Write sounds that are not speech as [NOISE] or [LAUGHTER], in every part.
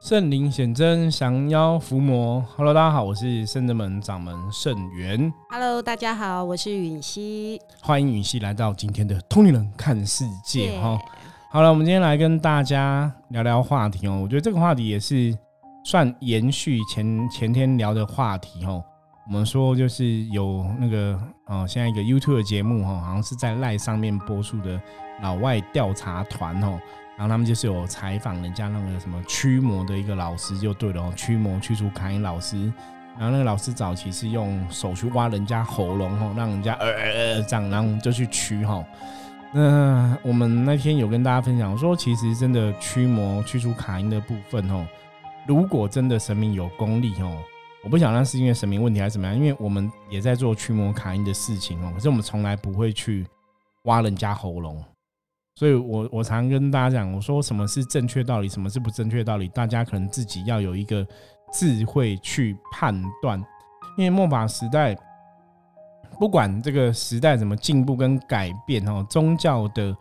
圣灵显真，降妖伏魔。Hello，大家好，我是圣真门掌门圣元。Hello，大家好，我是允熙。欢迎允熙来到今天的通灵人看世界耶哈。好了，我们今天来跟大家聊聊话题哦。我觉得这个话题也是算延续前前天聊的话题哦。我们说就是有那个哦，现在一个 YouTube 的节目哈，好像是在赖上面播出的老外调查团哦。然后他们就是有采访人家那个什么驱魔的一个老师就对了哦，驱魔驱除卡因老师。然后那个老师早期是用手去挖人家喉咙哦，让人家呃呃呃这样，然后就去驱哈。那我们那天有跟大家分享说，其实真的驱魔驱除卡因的部分哦，如果真的神明有功力哦，我不想那是因为神明问题还是怎么样，因为我们也在做驱魔卡因的事情哦，可是我们从来不会去挖人家喉咙。所以我我常跟大家讲，我说什么是正确道理，什么是不正确道理，大家可能自己要有一个智慧去判断。因为末法时代，不管这个时代怎么进步跟改变哦，宗教的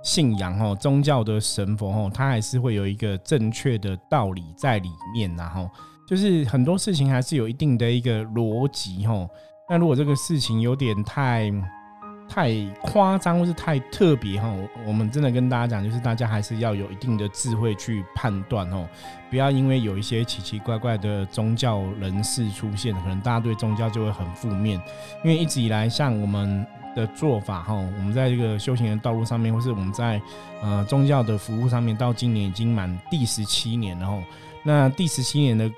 信仰哦，宗教的神佛哦，它还是会有一个正确的道理在里面然后就是很多事情还是有一定的一个逻辑哦。那如果这个事情有点太太夸张或是太特别哈，我们真的跟大家讲，就是大家还是要有一定的智慧去判断哦，不要因为有一些奇奇怪怪的宗教人士出现，可能大家对宗教就会很负面。因为一直以来，像我们的做法哈，我们在这个修行的道路上面，或是我们在呃宗教的服务上面，到今年已经满第十七年了哈。那第十七年的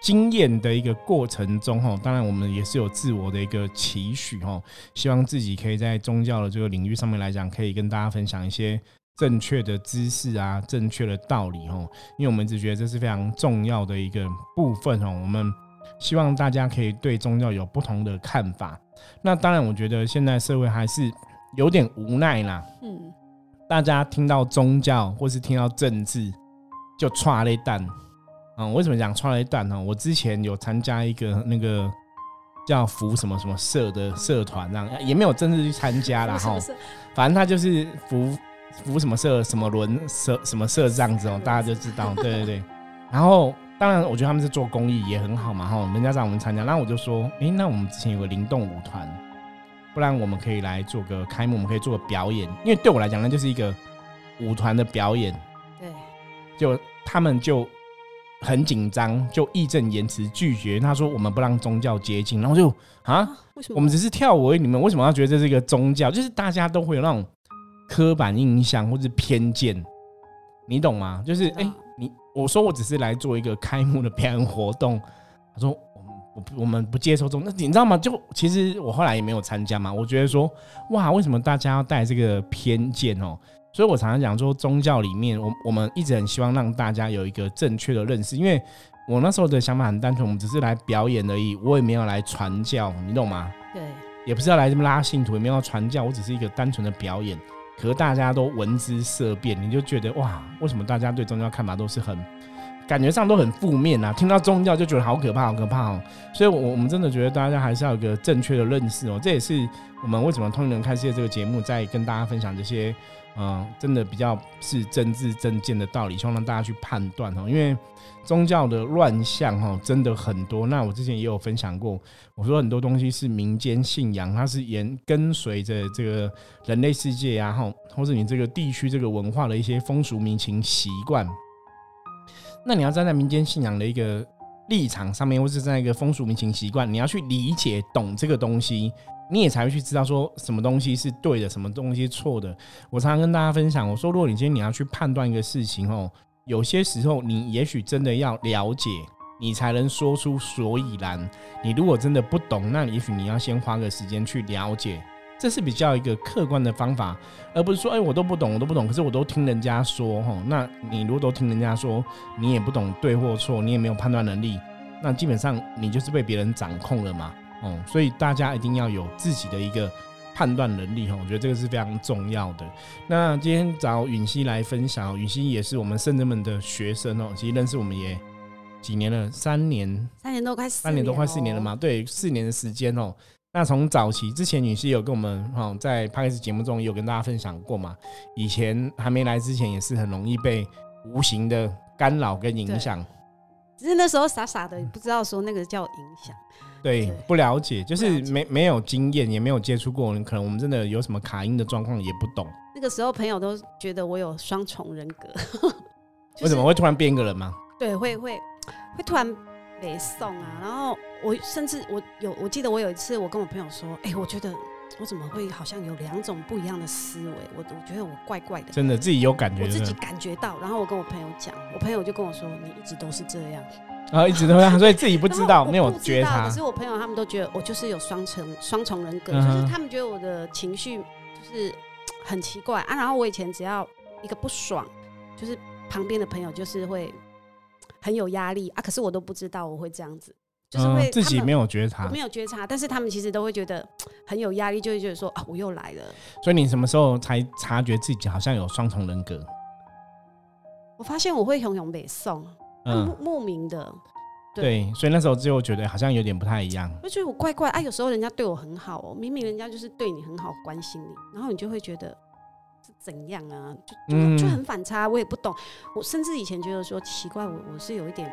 经验的一个过程中，哈，当然我们也是有自我的一个期许，哈，希望自己可以在宗教的这个领域上面来讲，可以跟大家分享一些正确的知识啊，正确的道理，哈，因为我们一直觉得这是非常重要的一个部分，哦，我们希望大家可以对宗教有不同的看法。那当然，我觉得现在社会还是有点无奈啦，嗯，大家听到宗教或是听到政治就歘了一蛋。嗯，为什么讲穿了一段呢？我之前有参加一个那个叫服什么什么社的社团，这样也没有正式去参加啦哈。反正他就是服服什么社什么轮社什么社这样子哦，大家就知道。对对对。然后当然，我觉得他们是做公益也很好嘛哈，人家让我们参加，那我就说，诶，那我们之前有个灵动舞团，不然我们可以来做个开幕，我们可以做个表演，因为对我来讲，那就是一个舞团的表演。对，就他们就很紧张，就义正言辞拒绝。他说我们不让宗教接近，然后就啊，为什么？我们只是跳舞而已，你们为什么要觉得这是一个宗教？就是大家都会有那种刻板印象或者偏见，你懂吗？就是哎、你我说我只是来做一个开幕的表演活动，他说我们我不我们不接受宗，那你知道吗？就其实我后来也没有参加嘛，我觉得说哇，为什么大家要带这个偏见哦？所以我常常讲说，宗教里面，我我们一直很希望让大家有一个正确的认识，因为我那时候的想法很单纯，我们只是来表演而已，我也没有来传教，你懂吗？对，也不是要来这么拉信徒，也没有要传教，我只是一个单纯的表演。可是大家都闻之色变，你就觉得哇，为什么大家对宗教看法都是很感觉上都很负面啊？听到宗教就觉得好可怕，好可怕哦。所以，我我们真的觉得大家还是要有个正确的认识哦。这也是我们为什么《通灵人看世界》这个节目在跟大家分享这些，嗯、真的比较是真知正见的道理，希望让大家去判断哦。因为宗教的乱象哈，真的很多。那我之前也有分享过，我说很多东西是民间信仰，它是沿跟随着这个人类世界啊，哈，或者你这个地区这个文化的一些风俗民情习惯。那你要站在民间信仰的一个立场上面，或是在一个风俗民情习惯，你要去理解懂这个东西，你也才会去知道说什么东西是对的，什么东西错的。我常常跟大家分享，我说如果你今天你要去判断一个事情哦，有些时候你也许真的要了解，你才能说出所以然。你如果真的不懂，那也许你要先花个时间去了解，这是比较一个客观的方法，而不是说，哎，我都不懂，我都不懂，可是我都听人家说，哈，那你如果都听人家说，你也不懂对或错，你也没有判断能力，那基本上你就是被别人掌控了嘛，哦，所以大家一定要有自己的一个判断能力，哈，我觉得这个是非常重要的。那今天找允熙来分享，允熙也是我们圣人们的学生哦，其实认识我们也几年了，三年，三年多快四三年多快四年了哦？嘛，对，四年的时间哦。那从早期之前，女士有跟我们哈、哦、在 p 开始节目中有跟大家分享过嘛。以前还没来之前，也是很容易被无形的干扰跟影响。只是那时候傻傻的不知道说那个叫影响。对对，不了解，就是没没有经验，也没有接触过，可能我们真的有什么卡音的状况也不懂。那个时候朋友都觉得我有双重人格，就是为什么会突然变一个人吗？对，会会会突然北送啊，然后我甚至我有我记得我有一次我跟我朋友说，哎、我觉得我怎么会好像有两种不一样的思维，我我觉得我怪怪的。真的自己有感觉我自己，感觉到，然后我跟我朋友讲，我朋友就跟我说：“你一直都是这样。然后一直都这样，所以自己不 [LAUGHS] 不知道，没有觉察可。是我朋友他们都觉得我就是有双重双重人格，嗯就是他们觉得我的情绪就是很奇怪啊。然后我以前只要一个不爽，就是旁边的朋友就是会很有压力啊。可是我都不知道我会这样子，就是会、嗯，自己没有。觉察没，有觉察，但是他们其实都会觉得很有压力，就会觉得说啊，我又来了。所以你什么时候才察觉自己好像有双重人格？我发现我会熊熊北宋，嗯莫，名的，对，所以那时候就觉得好像有点不太一样。我觉得我怪怪啊，有时候人家对我很好哦，明明人家就是对你很好，关心你，然后你就会觉得是怎样啊，就就、嗯就很反差，我也不懂。我甚至以前觉得说奇怪，我我是有一点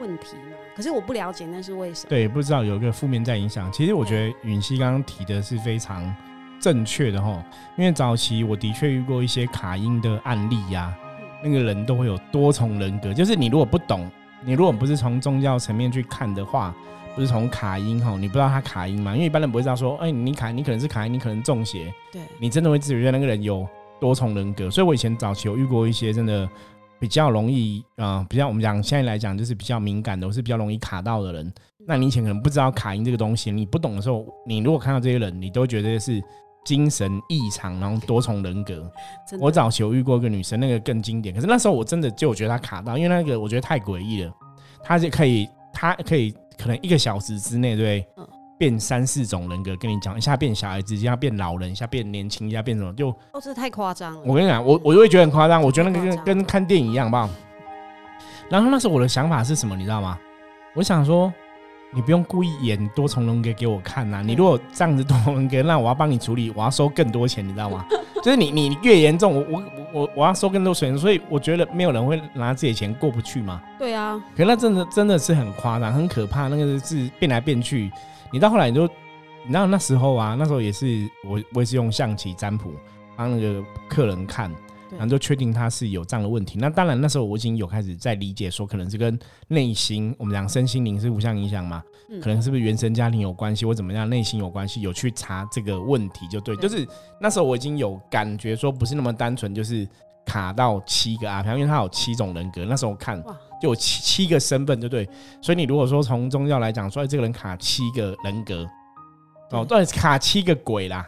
问题嘛，可是我不了解那是为什么。对，不知道有一个负面在影响。其实我觉得允熙刚刚提的是非常正确的哈，因为早期我的确遇过一些卡音的案例呀、那个人都会有多重人格，就是你如果不懂，你如果不是从宗教层面去看的话，不是从卡音哈，你不知道他卡音嘛？因为一般人不会知道说，哎、你卡你可能是卡音，你可能中邪，对，你真的会自觉得那个人有多重人格。所以我以前早期有遇过一些真的比较容易啊、呃比较我们讲现在来讲就是比较敏感的，我是比较容易卡到的人。那你以前可能不知道卡音这个东西，你不懂的时候，你如果看到这些人，你都会觉得是精神异常，然后多重人格。我早期有遇过一个女生，那个更经典，可是那时候我真的就觉得她卡到，因为那个我觉得太诡异了，她就可以，她可以可能一个小时之内，对不对嗯变三四种人格，跟你讲，一下变小孩子，一下变老人，一下变年轻，一下变什么，就哦，这太夸张了。我跟你讲，我我就会觉得很夸张，我觉得那个跟跟看电影一样，好不好？然后那时候我的想法是什么，你知道吗？我想说，你不用故意演多重人格给我看呐、你如果这样子多重人格，那我要帮你处理，我要收更多钱，你知道吗？[LAUGHS] 就是你你越严重，我我我我我要收更多钱，所以我觉得没有人会拿自己的钱过不去嘛。对啊，可是那真的真的是很夸张，很可怕，那个是变来变去。你到后来你就，你知道那时候啊，那时候也是我我也是用象棋占卜帮那个客人看，然后就确定他是有这样的问题。那当然那时候我已经有开始在理解说，可能是跟内心我们讲身心灵是互相影响嘛，嗯可能是不是原生家庭有关系，或怎么样内心有关系，有去查这个问题就对。对就是那时候我已经有感觉说，不是那么单纯，就是卡到七个阿飘，因为他有七种人格。那时候我看有七七个身份，对不对？所以你如果说从宗教来讲，说哎这个人卡七个人格，哦，对对，卡七个鬼啦。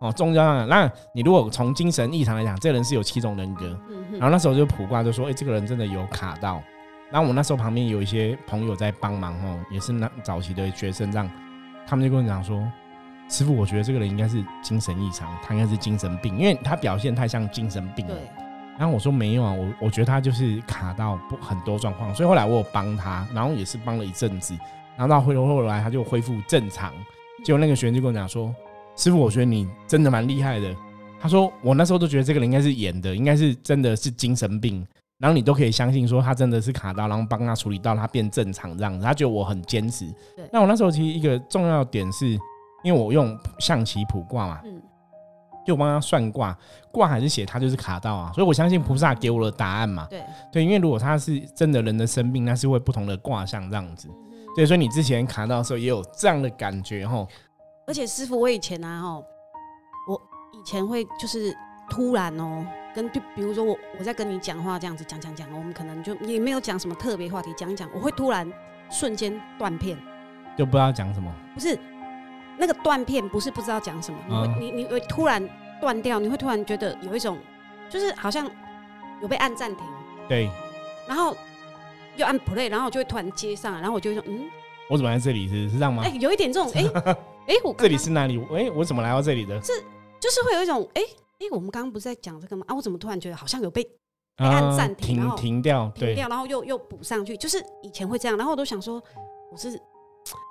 哦，宗教上，那你如果从精神异常来讲，这个人是有七种人格，然后那时候就卜卦就说，哎、这个人真的有卡到。然后我那时候旁边有一些朋友在帮忙哦，也是那早期的学生，这样他们就跟我讲说，师傅，我觉得这个人应该是精神异常，他应该是精神病，因为他表现太像精神病了。然后我说没有啊，我我觉得他就是卡到不很多状况，所以后来我有帮他，然后也是帮了一阵子，然后到后后来他就恢复正常。结果那个学员就跟我讲说，师傅，我觉得你真的蛮厉害的。他说我那时候都觉得这个人应该是演的，应该是真的是精神病，然后你都可以相信说他真的是卡到，然后帮他处理到他变正常这样子。他觉得我很坚持。那我那时候其实一个重要点是，因为我用象棋卜卦嘛，就帮他算卦，卦还是写他就是卡到啊，所以我相信菩萨给我的答案嘛。对，对，因为如果他是真的人的生病，那是会不同的卦象这样子。对，所以你之前卡到的时候也有这样的感觉吼。而且师傅，我以前啊，哈，我以前会就是突然哦，跟就比如说我我在跟你讲话这样子讲讲讲，我们可能就也没有讲什么特别话题，讲一讲，我会突然瞬间断片，就不知道讲什么。不是那个断片，不是不知道讲什么，你会、嗯你你会突然断掉，你会突然觉得有一种就是好像有被按暂停，对然后又按 play，然后我就会突然接上来，然后我就会说嗯，我怎么在这里是是这样吗哎、？有一点这种 [LAUGHS] 哎哎、我刚这里刚是哪里？哎、我怎么来到这里的？是就是会有一种哎哎、我们刚刚不是在讲这个吗？啊，我怎么突然觉得好像有被被按暂停暂停停掉，对停掉，然后又又补上去，就是以前会这样，然后我都想说我是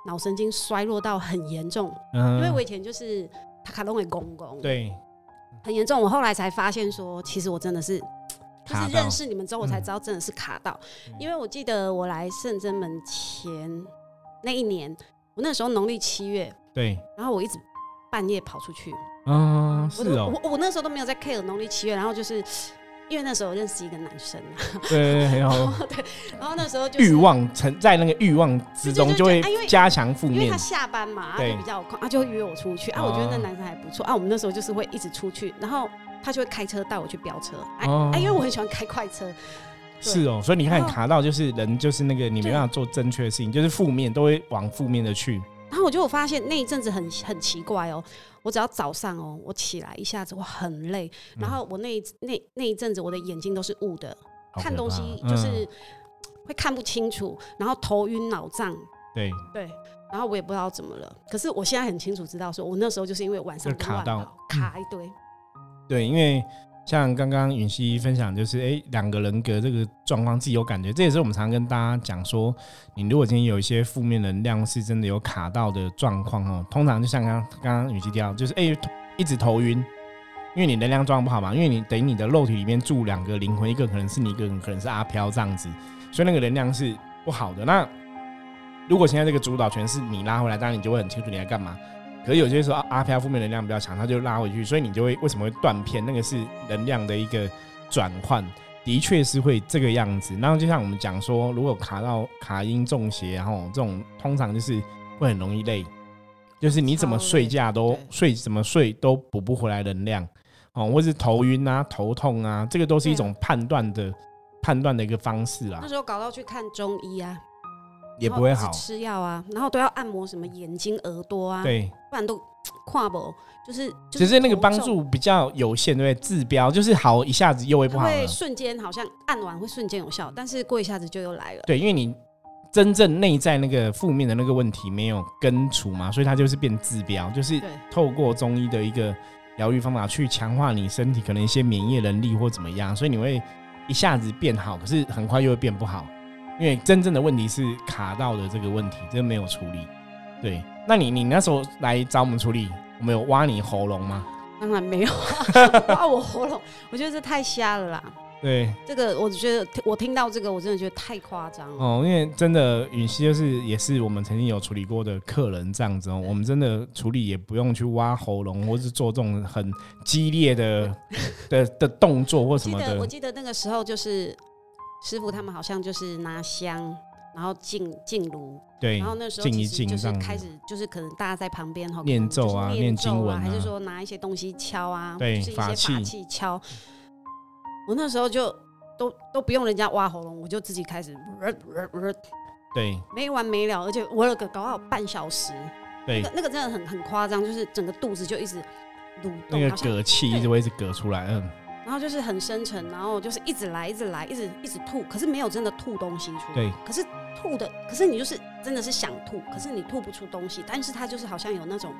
脑神经衰弱到很严重，嗯因为我以前就是塔卡隆的公公，，对。很严重。我后来才发现说，其实我真的是 [TSK] 就是认识你们之后，我才知道真的是卡到。因为我记得我来圣真门前那一年，我那时候农历七月，对，然后我一直半夜跑出去，啊，是哦，我我那时候都没有在 care 农历七月，然后就是因为那时候认识一个男生，对，很好，[LAUGHS] 对，然后那时候欲望沉在那个欲望之中，就会加强负面。因为他下班嘛，他就比较空，他就会约我出去啊。我觉得那男生还不错啊。我们那时候就是会一直出去，然后他就会开车带我去飙车，哎哎，因为我很喜欢开快车。是哦，所以你看卡到就是人就是那个你没办法做正确的事情，就是负面都会往负面的去。然后我就发现那一阵子很很奇怪哦，我只要早上哦，我起来一下子我很累，然后我那那那一阵子我的眼睛都是雾的，看东西就是会看不清楚，然后头晕脑胀。对对，然后我也不知道怎么了，可是我现在很清楚知道，说我那时候就是因为晚上卡到卡一堆。对，因为。像刚刚允熙分享，就是哎，两个人格这个状况自己有感觉，这也是我们常跟大家讲说，你如果今天有一些负面能量是真的有卡到的状况哦，通常就像刚刚刚允熙提到，就是哎，一直头晕，因为你能量状况不好嘛，因为你等于你的肉体里面住两个灵魂，一个可能是你，一个可能是阿飘这样子，所以那个能量是不好的。那如果现在这个主导权是你拉回来，当然你就会很清楚你在干嘛。可是有些时候阿阿飘负面能量比较强，他就拉回去，所以你就会为什么会断片？那个是能量的一个转换，的确是会这个样子。然后就像我们讲说，如果卡到卡音中邪，然后这种通常就是会很容易累，就是你怎么睡觉都睡怎么睡都补不回来能量哦，或是头晕啊、头痛啊，这个都是一种判断的判断的一个方式啦。那时候搞到去看中医啊。也不会好，吃药啊，然后都要按摩什么眼睛、耳朵啊，对，不然都 [TSK] 跨不，就是只是那个帮助比较有限，对不对？治标就是好一下子又会不好会瞬间好像按完会瞬间有效，但是过一下子就又来了。对，因为你真正内在那个负面的那个问题没有根除嘛，所以它就是变治标，就是透过中医的一个疗愈方法去强化你身体可能一些免疫能力或怎么样，所以你会一下子变好，可是很快又会变不好。因为真正的问题是卡到的这个问题，真没有处理。对，那你你那时候来找我们处理，我们有挖你喉咙吗？当然没有，[LAUGHS] 挖我喉咙，我觉得这太瞎了啦。对，这个我觉得我听到这个，我真的觉得太夸张了。哦，因为真的允熙就是也是我们曾经有处理过的客人这样子哦，我们真的处理也不用去挖喉咙，或是做这种很激烈的 [LAUGHS] 的的动作或什么的。我记得那个时候就是。师傅他们好像就是拿香，然后进进炉，对，然后那时候其实就是开始，就是可能大家在旁边哈念咒啊、念经文啊，还是说拿一些东西敲啊，对，一些法器敲。我那时候就都都不用人家挖喉咙，我就自己开始，对，没完没了，而且我有个搞好半小时，对，那个那个真的很很夸张，就是整个肚子就一直蠕动，那个嗝气一直会一直嗝出来，嗯。然后就是很深沉，然后就是一直来，一直来，一直一直吐，可是没有真的吐东西出来。对。可是吐的，可是你就是真的是想吐，可是你吐不出东西，但是它就是好像有那种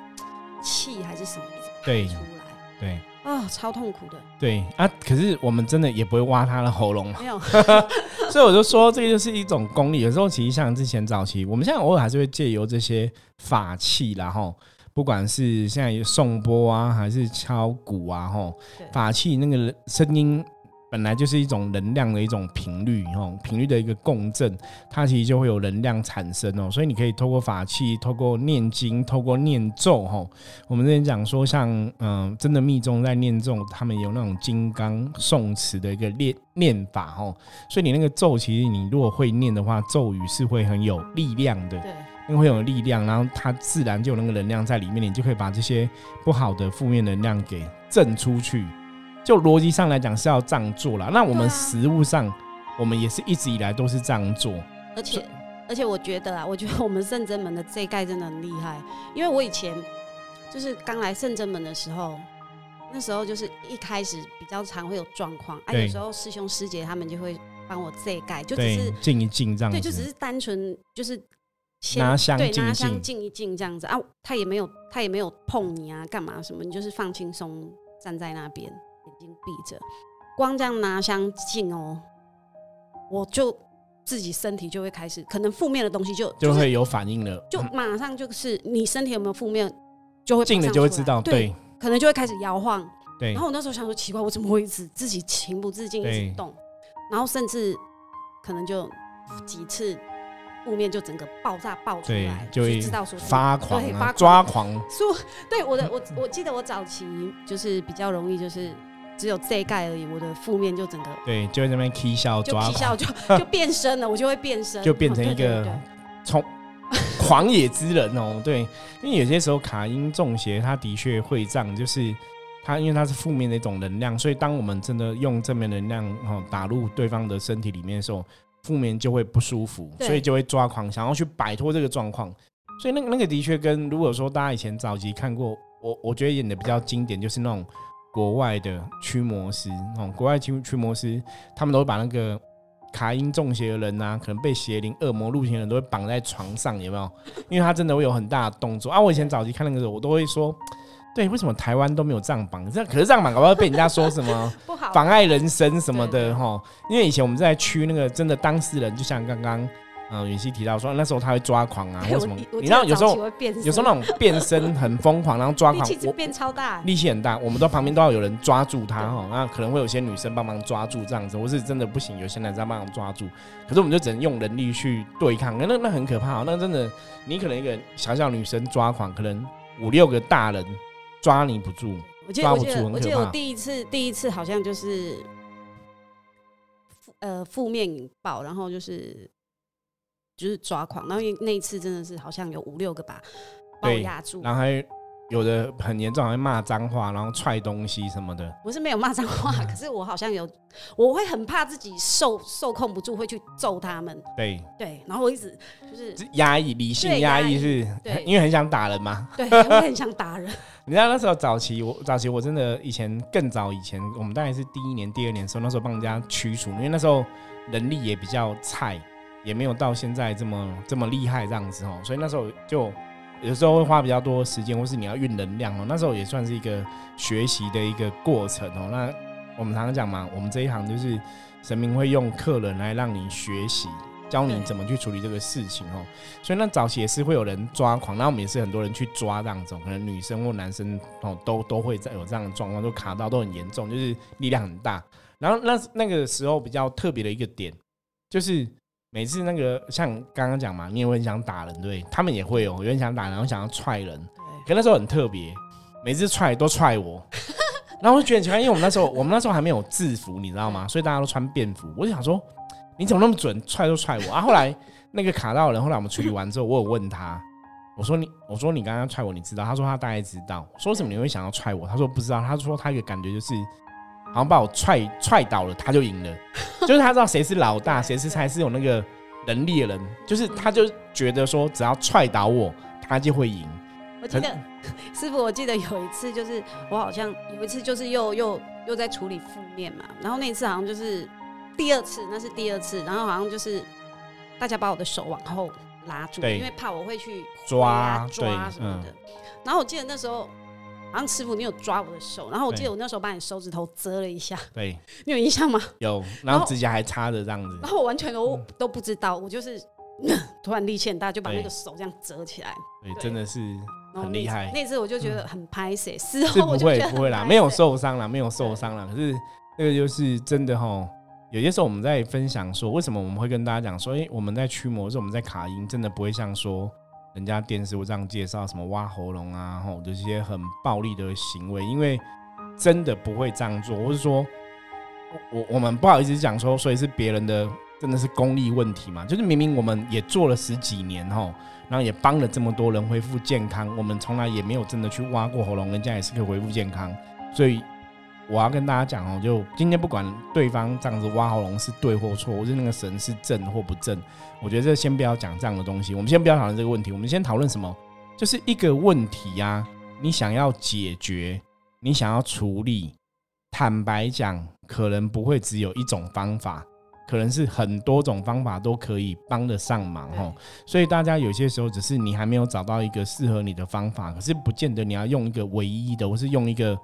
气还是什么一直排出来。对。啊，超痛苦的。对啊，可是我们真的也不会挖他的喉咙。没有。[LAUGHS] 所以我就说，这个就是一种功力。有时候其实像之前早期，我们现在偶尔还是会借由这些法器，然后。不管是现在送钵啊，还是敲鼓啊，吼，法器那个声音本来就是一种能量的一种频率，吼，频率的一个共振，它其实就会有能量产生哦。所以你可以透过法器，透过念经，透过念咒，吼。我们之前讲说，像嗯，真的密宗在念咒，他们有那种金刚诵词的一个念念法，吼。所以你那个咒，其实你如果会念的话，咒语是会很有力量的。对。会有力量，然后它自然就有那个能量在里面，你就可以把这些不好的负面能量给震出去。就逻辑上来讲是要这样做了。那我们实物上，我们也是一直以来都是这样做。而且，而且我觉得啊，我觉得我们圣真门的这一盖真的很厉害，因为我以前就是刚来圣真门的时候，那时候就是一开始比较常会有状况，啊，有时候师兄师姐他们就会帮我这一盖，就只是静一静这样，对，就只是单纯就是。拿香对拿香静。一静这样子。啊，他也没有他也没有碰你啊，干嘛什么？你就是放轻松站在那边，眼睛闭着，光这样拿香静哦，我就自己身体就会开始，可能负面的东西就就会有反应了，就马上就是你身体有没有负面，就会静了就会知道，对，可能就会开始摇晃，对然后我那时候想说，奇怪，我怎么会一直自己情不自禁一直动，然后甚至可能就几次负面就整个爆炸爆出来，，就会知道说发狂啊，对发狂抓狂，说对我的我我记得我早期就是比较容易就是只有这一盖而已，我的负面就整个对，就在那边 k 笑就抓笑就 [LAUGHS] 就变身了，我就会变身，就变成一个从狂野之人哦，对，因为有些时候卡因中邪，它的确会这样，就是它因为它是负面的一种能量，所以当我们真的用正面能量哦打入对方的身体里面的时候，负面就会不舒服，所以就会抓狂，想要去摆脱这个状况。所以那个那个的确跟如果说大家以前早期看过，我我觉得演的比较经典，就是那种国外的驱魔师，那种国外驱驱魔师，他们都会把那个卡因中邪的人啊，可能被邪灵、恶魔入侵的人都会绑在床上，有没有？因为他真的会有很大的动作啊。我以前早期看那个时候，我都会说，对，为什么台湾都没有这样绑？这可是这样绑，搞不好被人家说什么 [LAUGHS] 不好妨碍人生什么的哈。因为以前我们在区那个真的当事人，就像刚刚嗯允熙提到说，那时候他会抓狂啊，对或什么你知道有时候有时候那种变身很疯狂，然后抓狂，我变超大，力气很大，我们都旁边都要有人抓住他哈，那可能会有些女生帮忙抓住这样子，或是真的不行，有些男生帮忙抓住，可是我们就只能用人力去对抗，那那很可怕、哦，那真的你可能一个小小女生抓狂，可能五六个大人抓你不住，我记得我记得我记得我怕第一次第一次好像就是负呃负面引爆，然后就是就是抓狂，然后因为那一次真的是好像有五六个吧把我对压住，然后还有的很严重，还会骂脏话，然后踹东西什么的，我是没有骂脏话，[LAUGHS] 可是我好像有我会很怕自己受受控不住，会去揍他们，对，对，然后我一直就是这压抑理性对压压抑抑是对。因为很想打人嘛，对，[LAUGHS] 我很想打人，[LAUGHS] 你知道那时候早期，我早期我真的以前更早以前，我们大概是第一年、第二年的时候，那时候帮人家驱除，因为那时候能力也比较菜，也没有到现在这么这么厉害这样子哦，所以那时候就有时候会花比较多时间，或是你要运能量哦，那时候也算是一个学习的一个过程哦。那我们常常讲嘛，我们这一行就是神明会用客人来让你学习。教你怎么去处理这个事情哦，所以那早期也是会有人抓狂，那我们也是很多人去抓这样子哦，可能女生或男生哦都都会在有这样的状况，就卡到都很严重，就是力量很大。然后那那个时候比较特别的一个点，就是每次那个像刚刚讲嘛，你也会很想打人，对，他们也会哦，有人想打人，然后想要踹人，可那时候很特别，每次踹都踹我，[LAUGHS] 然后我就觉得很奇怪，因为我们那时候 [LAUGHS] 我们那时候还没有制服，你知道吗？所以大家都穿便服，我就想说你怎么那么准，踹都踹我啊！后来那个卡到人，后来我们处理完之后，我有问他，我说你我说你刚刚踹我，你知道？他说他大概知道。说什么你会想要踹我？他说不知道。他说他一个感觉就是。好像把我踹踹倒了，他就赢了，[LAUGHS] 就是他知道谁是老大，谁是才是有那个能力的人，就是他就觉得说只要踹倒我，他就会赢。我记得 [LAUGHS] 师傅，我记得有一次就是我好像有一次就是又又又在处理负面嘛，然后那一次好像就是第二次，那是第二次，然后好像就是大家把我的手往后拉住，因为怕我会去抓抓什么的。然后我记得那时候。好像师傅，你有抓我的手，然后我记得我那时候把你手指头遮了一下，[LAUGHS] 对，你有印象吗？有，然后指甲还插着这样子然。后我完全都都不知道，我就是突然力气很大，就把那对个手这样折起来，对，对真的是很厉害。那次我就觉得很拍谁，事后我就觉得会不会啦，很没有受伤啦，没有受伤啦。可是那个就是真的哈，有些时候我们在分享说，为什么我们会跟大家讲说，哎、我们在驱魔，是我们在卡音，真的不会像说人家电视会这样介绍什么挖喉咙啊，吼这些很暴力的行为，因为真的不会这样做，或是说，我我们不好意思讲说，所以是别人的真的是功利问题嘛，就是明明我们也做了十几年吼。然后也帮了这么多人恢复健康，我们从来也没有真的去挖过喉咙，人家也是可以恢复健康。所以我要跟大家讲哦，就今天不管对方这样子挖喉咙是对或错，或是那个神是正或不正，我觉得这先不要讲这样的东西。我们先不要讨论这个问题，我们先讨论什么？就是一个问题呀、你想要解决，你想要处理，坦白讲，可能不会只有一种方法。可能是很多种方法都可以帮得上忙哦，所以大家有些时候只是你还没有找到一个适合你的方法，可是不见得你要用一个唯一的，或是用一个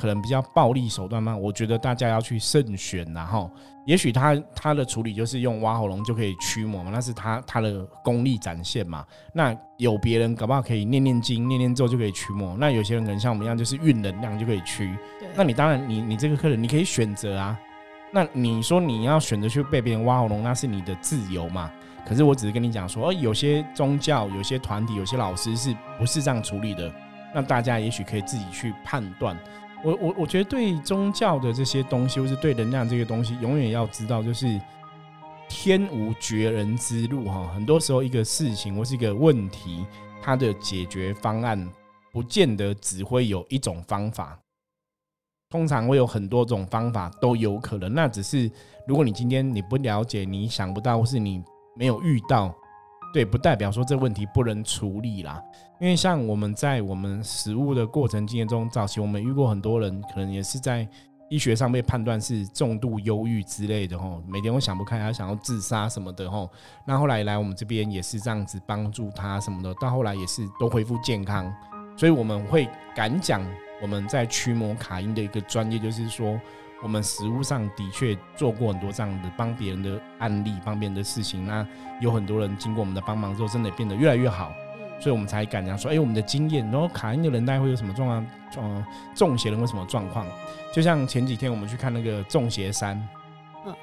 可能比较暴力手段吗？我觉得大家要去慎选，然后也许他他的处理就是用挖喉咙就可以驱魔嘛，那是他他的功力展现嘛。那有别人搞不好可以念念经、念念咒就可以驱魔，那有些人可能像我们一样就是运能量就可以驱。那你当然你你这个客人你可以选择啊。那你说你要选择去被别人挖喉咙，那是你的自由嘛？可是我只是跟你讲说，哦，有些宗教、有些团体、有些老师是不是这样处理的？那大家也许可以自己去判断。我我我觉得对宗教的这些东西，或是对能量这些东西，永远要知道，就是天无绝人之路哈。很多时候，一个事情或是一个问题，它的解决方案不见得只会有一种方法，通常会有很多种方法都有可能。那只是如果你今天你不了解，你想不到，或是你没有遇到。对，不代表说这问题不能处理啦。因为像我们在我们食物的过程经验中，早期我们遇过很多人，可能也是在医学上被判断是重度忧郁之类的吼，每天会想不开，他想要自杀什么的吼。那后来来我们这边也是这样子帮助他什么的，到后来也是都恢复健康。所以我们会敢讲我们在驱魔卡因的一个专业，就是说。我们实物上的确做过很多这样的帮别人的案例，帮别人的事情。那有很多人经过我们的帮忙之后，真的变得越来越好。所以我们才敢讲说，哎，我们的经验。然后卡因的人大概会有什么状况？呃，中邪人会什么状况？就像前几天我们去看那个《中邪三》，嗯，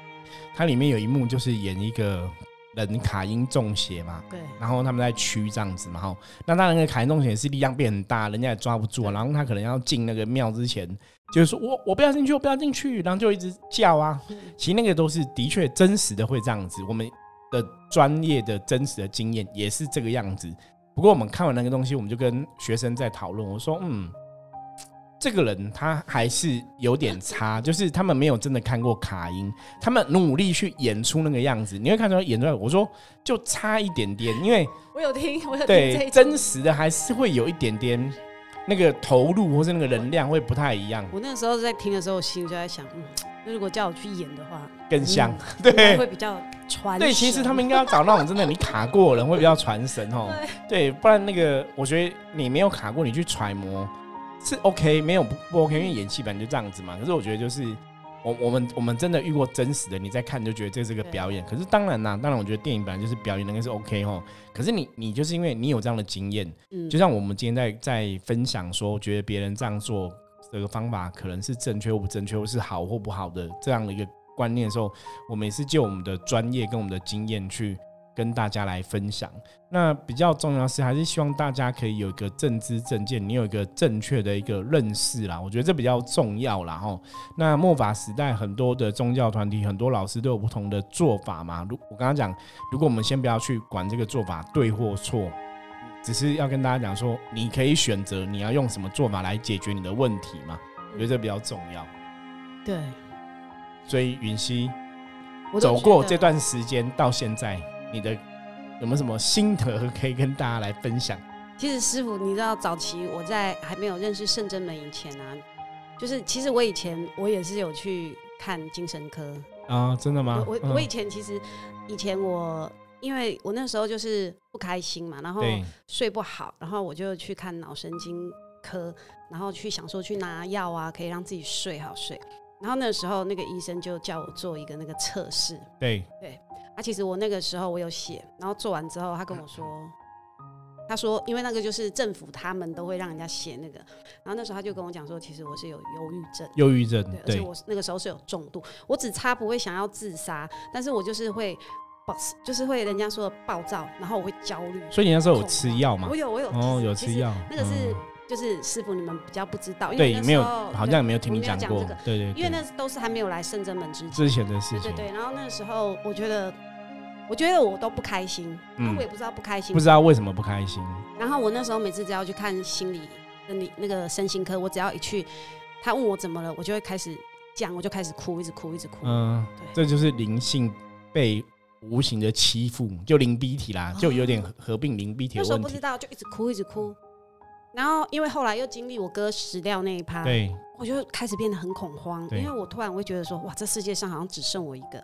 它里面有一幕就是演一个人卡因中邪嘛，对。然后他们在驱这样子嘛，哈。那当然，那个卡因中邪是力量变很大，人家也抓不住。然后他可能要进那个庙之前。就是说我我不要进去，我不要进去，然后就一直叫啊。其实那个都是的确真实的会这样子，我们的专业的真实的经验也是这个样子。不过我们看完那个东西，我们就跟学生在讨论，我说嗯，这个人他还是有点差，就是他们没有真的看过卡音，他们努力去演出那个样子，你会看出来演出来。我说就差一点点，因为我有听，我有对真实的还是会有一点点。那个投入或是那个能量会不太一样。我那个时候在听的时候，我心里就在想，嗯，如果叫我去演的话，更像，对，会比较传。对，其实他们应该要找那种真的你卡过人会比较传神哦。对，不然那个我觉得你没有卡过，你去揣摩是 OK，没有不不 OK，因为演戏本来就这样子嘛。可是我觉得就是。我我们我们真的遇过真实的，你在看就觉得这是个表演。可是当然啦，当然我觉得电影本来就是表演，那个是 OK 哦。可是你你就是因为你有这样的经验，嗯，就像我们今天在在分享说，觉得别人这样做这个方法可能是正确或不正确，或是好或不好的这样的一个观念的时候，我们也是就我们的专业跟我们的经验去。跟大家来分享，那比较重要的是，还是希望大家可以有一个正知正见，你有一个正确的一个认识啦。我觉得这比较重要啦。哈。那末法时代很多的宗教团体，很多老师都有不同的做法嘛。如我刚刚讲，如果我们先不要去管这个做法对或错，只是要跟大家讲说，你可以选择你要用什么做法来解决你的问题嘛。我觉得这比较重要。对。所以允熙走过这段时间到现在。你的有没有什么心得可以跟大家来分享？其实师傅，你知道早期我在还没有认识圣真门以前啊，就是其实我以前我也是有去看精神科啊，真的吗？我我以前其实以前我因为我那时候就是不开心嘛，然后睡不好，然后我就去看脑神经科，然后去想说去拿药啊，可以让自己睡好睡。然后那时候那个医生就叫我做一个那个测试，对对。啊其实我那个时候我有写，然后做完之后，他跟我说，他说因为那个就是政府他们都会让人家写那个，然后那时候他就跟我讲说，其实我是有忧郁症，忧郁症，对，而且我那个时候是有重度，我只差不会想要自杀，但是我就是会暴，就是会人家说暴躁，然后我会焦虑。所以你那时候有吃药吗？我有，我有，哦，有吃药，那个是就是师傅你们比较不知道，对，没有，好像也没有听你讲过，对对，因为那都是还没有来圣真门之前之前的事情，对对对，然后那个时候我觉得。我觉得我都不开心，我也不知道不开心，不知道为什么不开心。然后我那时候每次只要去看心理、你那个身心科，我只要一去，他问我怎么了，我就会开始讲，我就开始哭，一直哭，一直哭。嗯，对，这就是灵性被无形的欺负，就灵逼体啦，就有点合并灵逼体的问题。那时候不知道，就一直哭，一直哭。然后因为后来又经历我哥死掉那一趴，对，我就开始变得很恐慌，因为我突然会觉得说，哇，这世界上好像只剩我一个。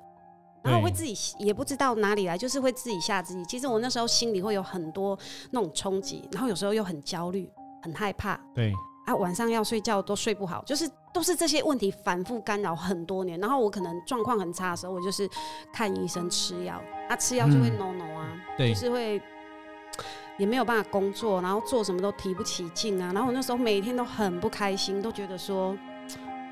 然后会自己也不知道哪里来，就是会自己吓自己。其实我那时候心里会有很多那种冲击，然后有时候又很焦虑、很害怕。对啊，晚上要睡觉都睡不好，就是都是这些问题反复干扰很多年，然后我可能状况很差的时候，我就是看医生吃药，啊，吃药就会 no no 啊，对就是会也没有办法工作，然后做什么都提不起劲啊，然后我那时候每天都很不开心，都觉得说，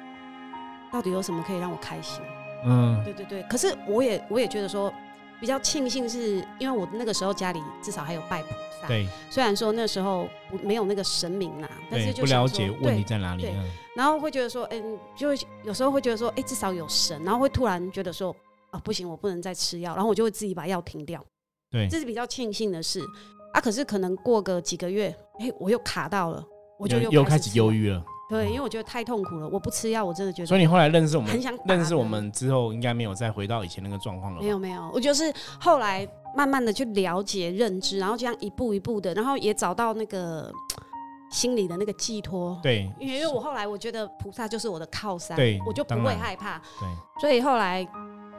[TSK] 到底有什么可以让我开心？嗯，对对对，可是我也我也觉得说，比较庆幸是因为我那个时候家里至少还有拜菩萨，对。虽然说那时候不没有那个神明啦，但是对，不就了解问题对在哪里。然后会觉得说，嗯，就会有时候会觉得说，哎、至少有神，然后会突然觉得说，啊，不行，我不能再吃药，然后我就会自己把药停掉，对。这是比较庆幸的事啊。可是可能过个几个月，哎、我又卡到了，我就又又开始忧，郁了。对，因为我觉得太痛苦了，我不吃药，我真的觉得，所以你后来认识我们很想，认识我们之后，应该没有再回到以前那个状况了。没有没有，我就是后来慢慢的去了解认知，然后这样一步一步的，然后也找到那个心里的那个寄托。对因为因为我后来我觉得菩萨就是我的靠山，对我就不会害怕，对，所以后来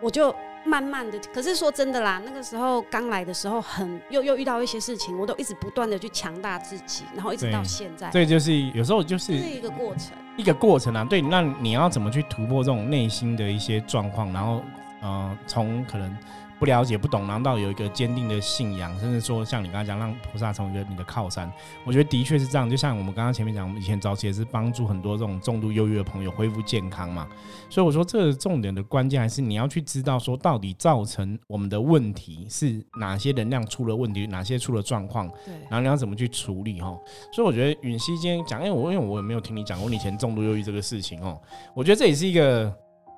我就慢慢的，可是说真的啦，那个时候刚来的时候很又又遇到一些事情，我都一直不断的去强大自己，然后一直到现在，这就是有时候就是这是一个过程。一个过程啊。对，那你要怎么去突破这种内心的一些状况，然后嗯，从可能不了解、不懂，然后到有一个坚定的信仰，甚至说像你刚才讲，让菩萨成为你的靠山，我觉得的确是这样。就像我们刚刚前面讲，我们以前早期也是帮助很多这种重度忧郁的朋友恢复健康嘛。所以我说，这个重点的关键还是你要去知道说，到底造成我们的问题是哪些能量出了问题，哪些出了状况，对，然后你要怎么去处理哈？所以我觉得允熙今天讲，因为我因为我也没有听你讲过你以前重度忧郁这个事情哦，我觉得这也是一个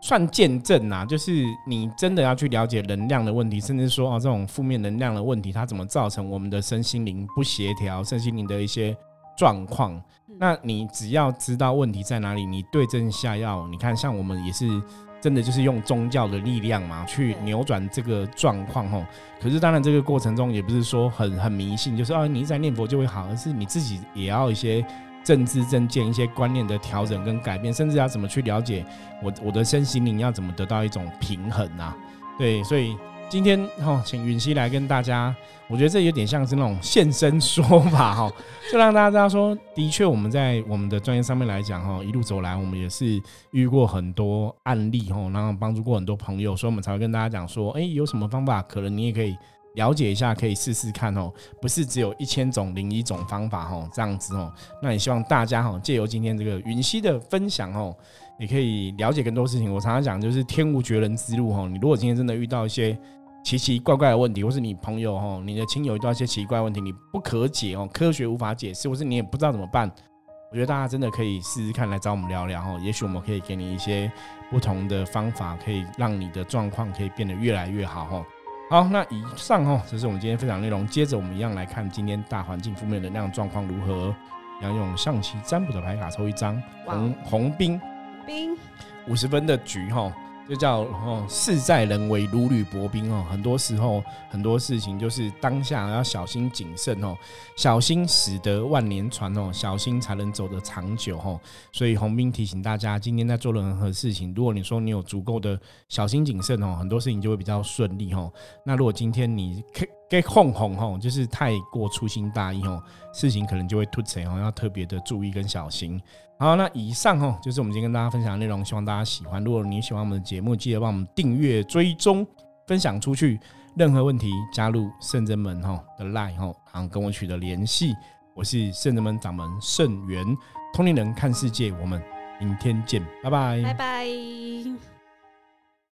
算见证呐，就是你真的要去了解能量的问题，甚至说哦这种负面能量的问题，它怎么造成我们的身心灵不协调，身心灵的一些状况。那你只要知道问题在哪里，你对症下药。你看，像我们也是真的就是用宗教的力量嘛，去扭转这个状况吼。可是当然，这个过程中也不是说很很迷信，就是啊，你一直在念佛就会好，而是你自己也要一些政治正见、一些观念的调整跟改变，甚至要怎么去了解我我的身心灵要怎么得到一种平衡啊。对，所以今天哈，请允熙来跟大家，我觉得这有点像是那种现身说法 [LAUGHS] 哈，就让大家知道说，的确我们在我们的专业上面来讲哈，一路走来，我们也是遇过很多案例哈，然后帮助过很多朋友，所以我们才会跟大家讲说，哎，有什么方法，可能你也可以。了解一下，可以试试看哦，不是只有一千种零一种方法哦，这样子哦。那也希望大家哈，借由今天这个云溪的分享哦，也可以了解更多事情。我常常讲，就是天无绝人之路哈。你如果今天真的遇到一些奇奇怪怪的问题，或是你朋友哈、你的亲友遇到一些奇怪问题，你不可解哦，科学无法解释，或是你也不知道怎么办，我觉得大家真的可以试试看，来找我们聊聊哦。也许我们可以给你一些不同的方法，可以让你的状况可以变得越来越好哦。好，那以上哦，这是我们今天分享内容。接着我们一样来看今天大环境负面能量状况如何。要用象棋占卜的牌卡抽一张红红兵兵五十分的局哈，就叫哦事在人为，如履薄冰哦。很多时候很多事情就是当下要小心谨慎哦，小心驶得万年船哦，小心才能走得长久哦。所以洪斌提醒大家，今天在做任何事情，如果你说你有足够的小心谨慎哦，很多事情就会比较顺利哦。那如果今天你给给哄哄吼，就是太过粗心大意吼，事情可能就会突成哦，要特别的注意跟小心。好，那以上吼，就是我们今天跟大家分享的内容，希望大家喜欢。如果你喜欢我们的节目，记得帮我们订阅、追踪、分享出去。任何问题，加入圣真门吼的 line 哈，然后跟我取得联系。我是圣真门掌门圣元，通灵人看世界，我们明天见，拜拜拜拜。